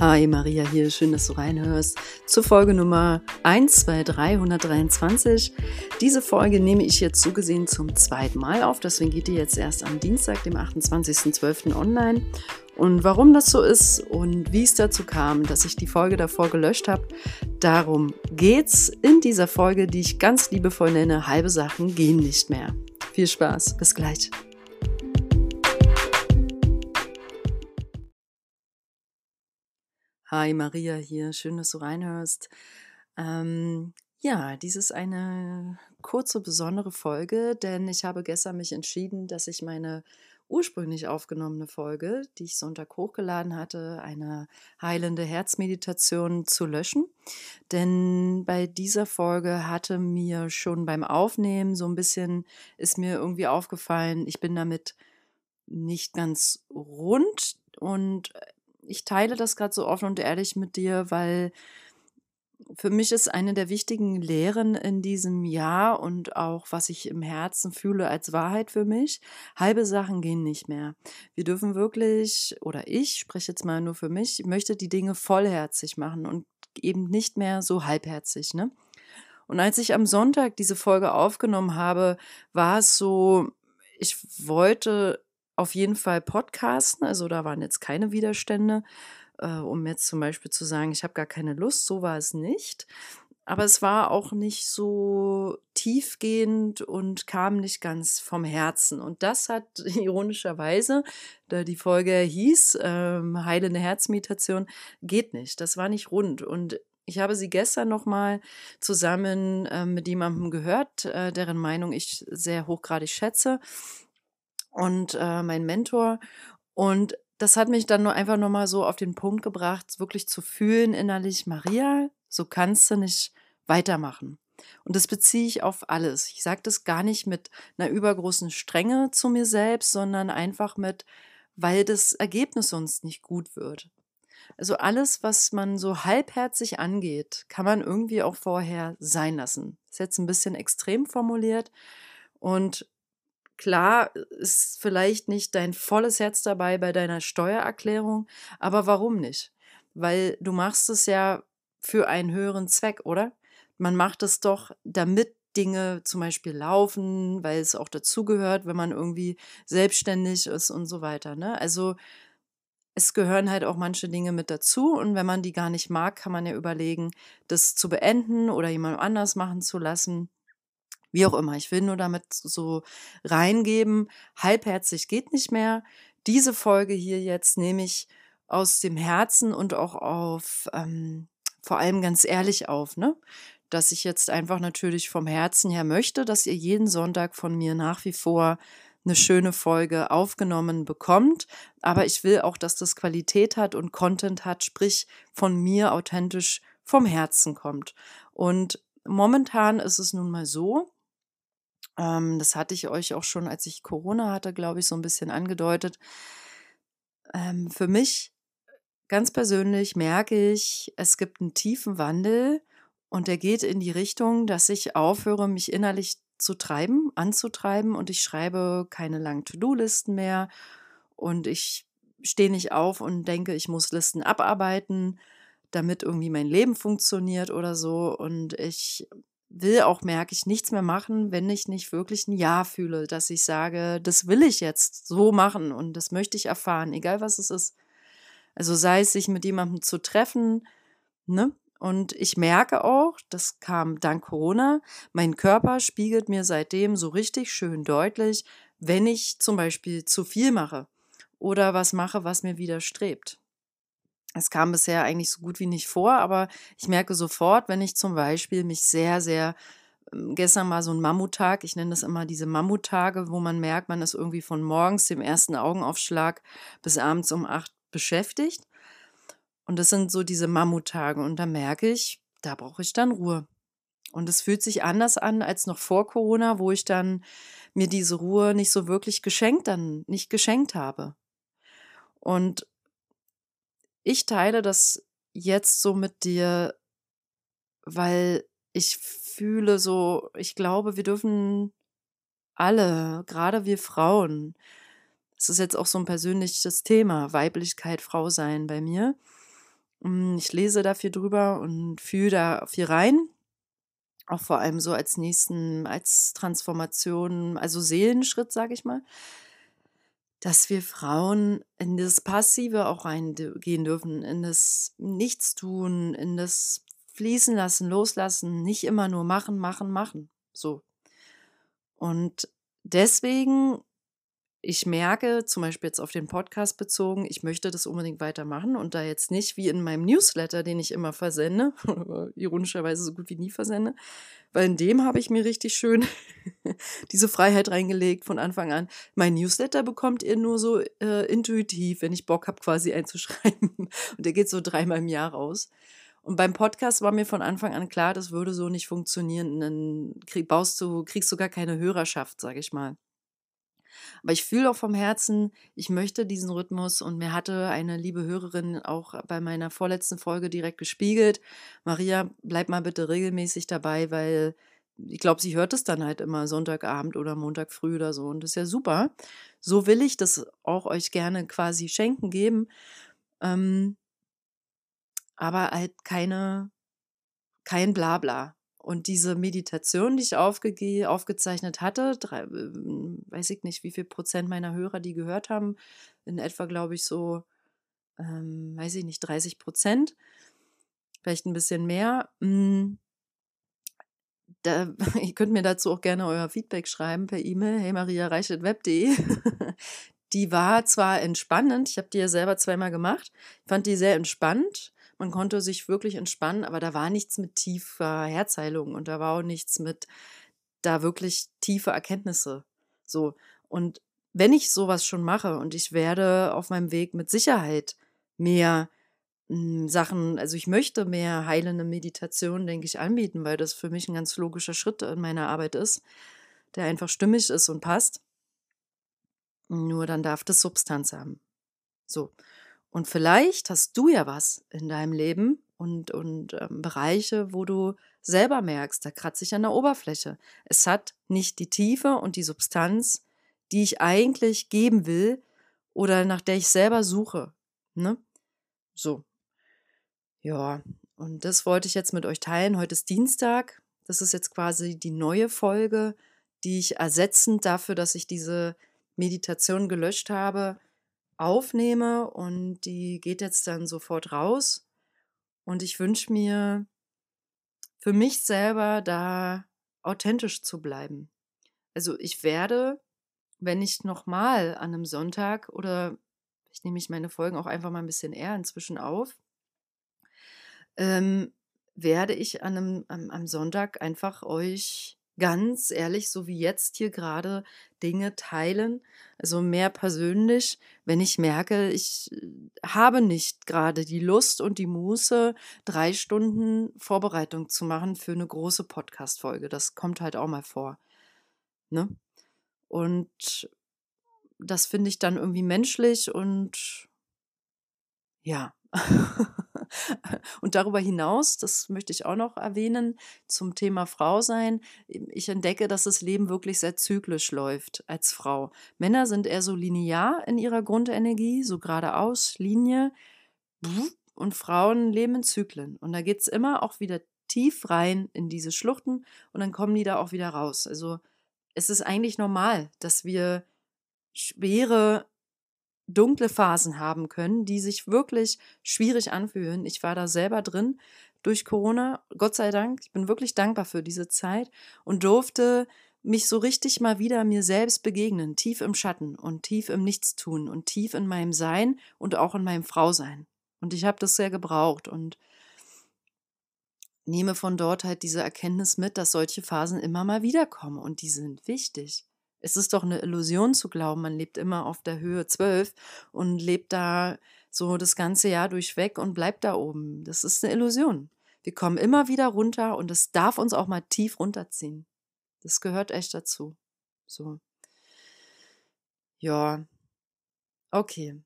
Hi, Maria hier. Schön, dass du reinhörst zur Folge Nummer 12323. Diese Folge nehme ich jetzt so gesehen zum zweiten Mal auf. Deswegen geht die jetzt erst am Dienstag, dem 28.12. online. Und warum das so ist und wie es dazu kam, dass ich die Folge davor gelöscht habe, darum geht's in dieser Folge, die ich ganz liebevoll nenne, halbe Sachen gehen nicht mehr. Viel Spaß, bis gleich. Hi, Maria hier. Schön, dass du reinhörst. Ähm, ja, dies ist eine kurze, besondere Folge, denn ich habe gestern mich entschieden, dass ich meine ursprünglich aufgenommene Folge, die ich Sonntag hochgeladen hatte, eine heilende Herzmeditation zu löschen. Denn bei dieser Folge hatte mir schon beim Aufnehmen so ein bisschen, ist mir irgendwie aufgefallen, ich bin damit nicht ganz rund und ich teile das gerade so offen und ehrlich mit dir, weil für mich ist eine der wichtigen Lehren in diesem Jahr und auch was ich im Herzen fühle als Wahrheit für mich, halbe Sachen gehen nicht mehr. Wir dürfen wirklich, oder ich spreche jetzt mal nur für mich, möchte die Dinge vollherzig machen und eben nicht mehr so halbherzig, ne? Und als ich am Sonntag diese Folge aufgenommen habe, war es so, ich wollte auf jeden Fall podcasten. Also da waren jetzt keine Widerstände, äh, um jetzt zum Beispiel zu sagen, ich habe gar keine Lust. So war es nicht. Aber es war auch nicht so tiefgehend und kam nicht ganz vom Herzen. Und das hat ironischerweise, da die Folge hieß, ähm, heilende Herzmeditation, geht nicht. Das war nicht rund. Und ich habe sie gestern nochmal zusammen äh, mit jemandem gehört, äh, deren Meinung ich sehr hochgradig schätze und äh, mein Mentor. Und das hat mich dann nur einfach nochmal so auf den Punkt gebracht, wirklich zu fühlen innerlich, Maria, so kannst du nicht weitermachen. Und das beziehe ich auf alles. Ich sage das gar nicht mit einer übergroßen Strenge zu mir selbst, sondern einfach mit, weil das Ergebnis sonst nicht gut wird. Also alles, was man so halbherzig angeht, kann man irgendwie auch vorher sein lassen. Ist jetzt ein bisschen extrem formuliert. Und Klar ist vielleicht nicht dein volles Herz dabei bei deiner Steuererklärung, aber warum nicht? Weil du machst es ja für einen höheren Zweck, oder? Man macht es doch, damit Dinge zum Beispiel laufen, weil es auch dazugehört, wenn man irgendwie selbstständig ist und so weiter. Ne? Also es gehören halt auch manche Dinge mit dazu und wenn man die gar nicht mag, kann man ja überlegen, das zu beenden oder jemand anders machen zu lassen. Wie auch immer. Ich will nur damit so reingeben, halbherzig geht nicht mehr. Diese Folge hier jetzt nehme ich aus dem Herzen und auch auf, ähm, vor allem ganz ehrlich auf, ne? Dass ich jetzt einfach natürlich vom Herzen her möchte, dass ihr jeden Sonntag von mir nach wie vor eine schöne Folge aufgenommen bekommt. Aber ich will auch, dass das Qualität hat und Content hat, sprich von mir authentisch vom Herzen kommt. Und momentan ist es nun mal so, ähm, das hatte ich euch auch schon, als ich Corona hatte, glaube ich, so ein bisschen angedeutet. Ähm, für mich ganz persönlich merke ich, es gibt einen tiefen Wandel und der geht in die Richtung, dass ich aufhöre, mich innerlich zu treiben, anzutreiben und ich schreibe keine langen To-Do-Listen mehr und ich stehe nicht auf und denke, ich muss Listen abarbeiten, damit irgendwie mein Leben funktioniert oder so und ich will auch, merke ich, nichts mehr machen, wenn ich nicht wirklich ein Ja fühle, dass ich sage, das will ich jetzt so machen und das möchte ich erfahren, egal was es ist. Also sei es sich mit jemandem zu treffen, ne? Und ich merke auch, das kam dank Corona, mein Körper spiegelt mir seitdem so richtig schön deutlich, wenn ich zum Beispiel zu viel mache oder was mache, was mir widerstrebt. Es kam bisher eigentlich so gut wie nicht vor, aber ich merke sofort, wenn ich zum Beispiel mich sehr, sehr ähm, gestern mal so ein Mammuttag, ich nenne das immer diese Mammuttage, wo man merkt, man ist irgendwie von morgens dem ersten Augenaufschlag bis abends um acht beschäftigt. Und das sind so diese Mammuttage. Und da merke ich, da brauche ich dann Ruhe. Und es fühlt sich anders an als noch vor Corona, wo ich dann mir diese Ruhe nicht so wirklich geschenkt, dann nicht geschenkt habe. Und ich teile das jetzt so mit dir, weil ich fühle so, ich glaube, wir dürfen alle, gerade wir Frauen, es ist jetzt auch so ein persönliches Thema, Weiblichkeit, Frau sein bei mir. Mm, ich lese da viel drüber und fühle da viel rein. Auch vor allem so als nächsten, als Transformation, also Seelenschritt, sage ich mal dass wir Frauen in das Passive auch reingehen dürfen, in das Nichtstun, in das Fließen lassen, loslassen, nicht immer nur machen, machen, machen. So. Und deswegen, ich merke, zum Beispiel jetzt auf den Podcast bezogen, ich möchte das unbedingt weitermachen und da jetzt nicht wie in meinem Newsletter, den ich immer versende, ironischerweise so gut wie nie versende, weil in dem habe ich mir richtig schön diese Freiheit reingelegt von Anfang an. Mein Newsletter bekommt ihr nur so äh, intuitiv, wenn ich Bock habe, quasi einzuschreiben. Und der geht so dreimal im Jahr raus. Und beim Podcast war mir von Anfang an klar, das würde so nicht funktionieren. Dann krieg, baust du, kriegst du gar keine Hörerschaft, sage ich mal. Aber ich fühle auch vom Herzen, ich möchte diesen Rhythmus und mir hatte eine liebe Hörerin auch bei meiner vorletzten Folge direkt gespiegelt. Maria, bleib mal bitte regelmäßig dabei, weil ich glaube, sie hört es dann halt immer Sonntagabend oder Montag früh oder so und das ist ja super. So will ich das auch euch gerne quasi schenken geben. Ähm, aber halt keine, kein Blabla. Und diese Meditation, die ich aufge aufgezeichnet hatte, drei, äh, weiß ich nicht, wie viel Prozent meiner Hörer die gehört haben, in etwa, glaube ich, so, ähm, weiß ich nicht, 30 Prozent, vielleicht ein bisschen mehr. Hm, da, ihr könnt mir dazu auch gerne euer Feedback schreiben per E-Mail, hey Maria web.de. die war zwar entspannend, ich habe die ja selber zweimal gemacht, fand die sehr entspannt, man konnte sich wirklich entspannen, aber da war nichts mit tiefer Herzheilung und da war auch nichts mit da wirklich tiefe Erkenntnisse. So. Und wenn ich sowas schon mache und ich werde auf meinem Weg mit Sicherheit mehr hm, Sachen, also ich möchte mehr heilende Meditation, denke ich, anbieten, weil das für mich ein ganz logischer Schritt in meiner Arbeit ist, der einfach stimmig ist und passt. Nur dann darf das Substanz haben. So. Und vielleicht hast du ja was in deinem Leben und, und ähm, Bereiche, wo du selber merkst, da kratze ich an der Oberfläche. Es hat nicht die Tiefe und die Substanz, die ich eigentlich geben will oder nach der ich selber suche. Ne? So. Ja, und das wollte ich jetzt mit euch teilen. Heute ist Dienstag. Das ist jetzt quasi die neue Folge, die ich ersetzend dafür, dass ich diese Meditation gelöscht habe, aufnehme und die geht jetzt dann sofort raus. Und ich wünsche mir für mich selber da authentisch zu bleiben. Also ich werde, wenn ich nochmal an einem Sonntag oder ich nehme ich meine Folgen auch einfach mal ein bisschen eher inzwischen auf, ähm, werde ich an einem, am, am Sonntag einfach euch ganz ehrlich, so wie jetzt hier gerade, Dinge teilen, also mehr persönlich, wenn ich merke, ich äh, habe nicht gerade die Lust und die Muße, drei Stunden Vorbereitung zu machen für eine große Podcast-Folge. Das kommt halt auch mal vor. Ne? Und das finde ich dann irgendwie menschlich und ja. Und darüber hinaus, das möchte ich auch noch erwähnen, zum Thema Frau sein. Ich entdecke, dass das Leben wirklich sehr zyklisch läuft als Frau. Männer sind eher so linear in ihrer Grundenergie, so geradeaus, Linie. Und Frauen leben in Zyklen. Und da geht es immer auch wieder tief rein in diese Schluchten und dann kommen die da auch wieder raus. Also es ist eigentlich normal, dass wir schwere dunkle Phasen haben können, die sich wirklich schwierig anfühlen. Ich war da selber drin durch Corona, Gott sei Dank. Ich bin wirklich dankbar für diese Zeit und durfte mich so richtig mal wieder mir selbst begegnen, tief im Schatten und tief im Nichtstun und tief in meinem Sein und auch in meinem Frausein. Und ich habe das sehr gebraucht und nehme von dort halt diese Erkenntnis mit, dass solche Phasen immer mal wiederkommen und die sind wichtig. Es ist doch eine Illusion zu glauben, man lebt immer auf der Höhe 12 und lebt da so das ganze Jahr durchweg und bleibt da oben. Das ist eine Illusion. Wir kommen immer wieder runter und es darf uns auch mal tief runterziehen. Das gehört echt dazu. So. Ja. Okay.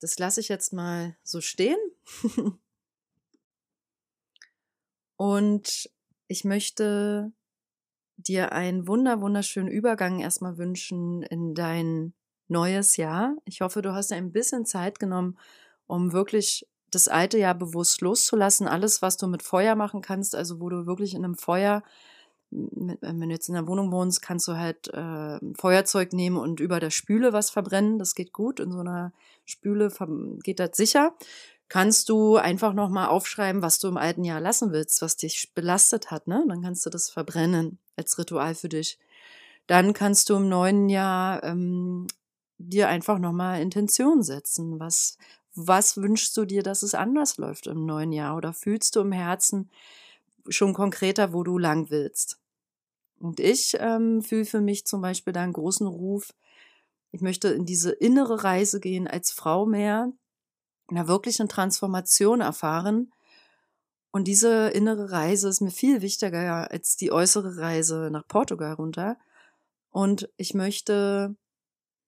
Das lasse ich jetzt mal so stehen. und ich möchte dir einen wunder, wunderschönen Übergang erstmal wünschen in dein neues Jahr. Ich hoffe, du hast dir ein bisschen Zeit genommen, um wirklich das alte Jahr bewusst loszulassen. Alles, was du mit Feuer machen kannst, also wo du wirklich in einem Feuer, wenn du jetzt in der Wohnung wohnst, kannst du halt äh, Feuerzeug nehmen und über der Spüle was verbrennen. Das geht gut. In so einer Spüle geht das sicher. Kannst du einfach nochmal aufschreiben, was du im alten Jahr lassen willst, was dich belastet hat. Ne? Dann kannst du das verbrennen als Ritual für dich. Dann kannst du im neuen Jahr ähm, dir einfach nochmal Intention setzen. Was, was wünschst du dir, dass es anders läuft im neuen Jahr? Oder fühlst du im Herzen schon konkreter, wo du lang willst? Und ich ähm, fühle für mich zum Beispiel da einen großen Ruf. Ich möchte in diese innere Reise gehen als Frau mehr, einer wirklichen Transformation erfahren. Und diese innere Reise ist mir viel wichtiger als die äußere Reise nach Portugal runter. Und ich möchte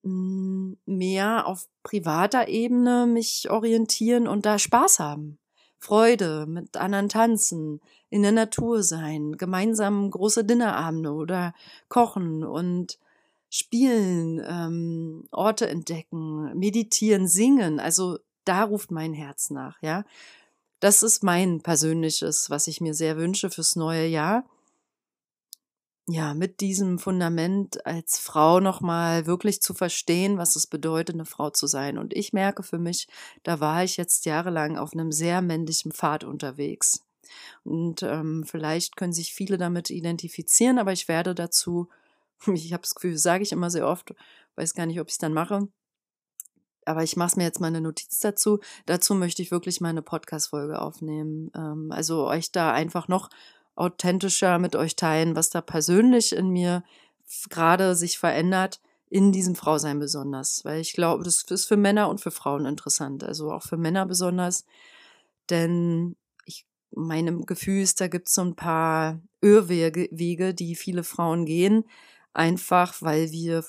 hm, mehr auf privater Ebene mich orientieren und da Spaß haben. Freude, mit anderen tanzen, in der Natur sein, gemeinsam große Dinnerabende oder kochen und spielen, ähm, Orte entdecken, meditieren, singen. Also da ruft mein Herz nach, ja. Das ist mein persönliches, was ich mir sehr wünsche fürs neue Jahr ja, mit diesem Fundament als Frau nochmal wirklich zu verstehen, was es bedeutet, eine Frau zu sein. Und ich merke für mich, da war ich jetzt jahrelang auf einem sehr männlichen Pfad unterwegs. Und ähm, vielleicht können sich viele damit identifizieren, aber ich werde dazu, ich habe das Gefühl, sage ich immer sehr oft, weiß gar nicht, ob ich es dann mache, aber ich mache mir jetzt mal eine Notiz dazu. Dazu möchte ich wirklich mal eine Podcast-Folge aufnehmen. Ähm, also euch da einfach noch authentischer mit euch teilen, was da persönlich in mir gerade sich verändert, in diesem Frausein besonders. Weil ich glaube, das ist für Männer und für Frauen interessant. Also auch für Männer besonders. Denn ich, meinem Gefühl ist, da gibt es so ein paar Irrwege, Wege, die viele Frauen gehen. Einfach, weil wir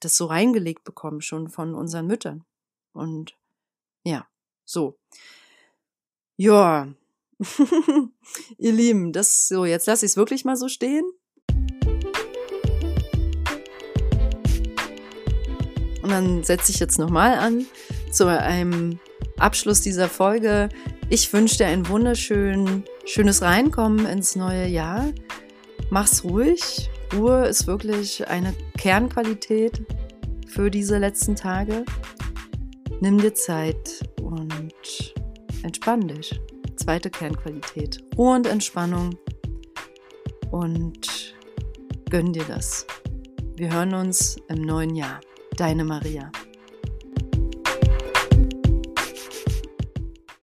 das so reingelegt bekommen, schon von unseren Müttern. Und ja, so. Ja, Ihr Lieben, das so, jetzt lasse ich es wirklich mal so stehen. Und dann setze ich jetzt nochmal an zu einem Abschluss dieser Folge. Ich wünsche dir ein wunderschön schönes Reinkommen ins neue Jahr. Mach's ruhig. Ruhe ist wirklich eine Kernqualität für diese letzten Tage. Nimm dir Zeit und entspann dich zweite Kernqualität. Ruhe und Entspannung. Und gönn dir das. Wir hören uns im neuen Jahr. Deine Maria.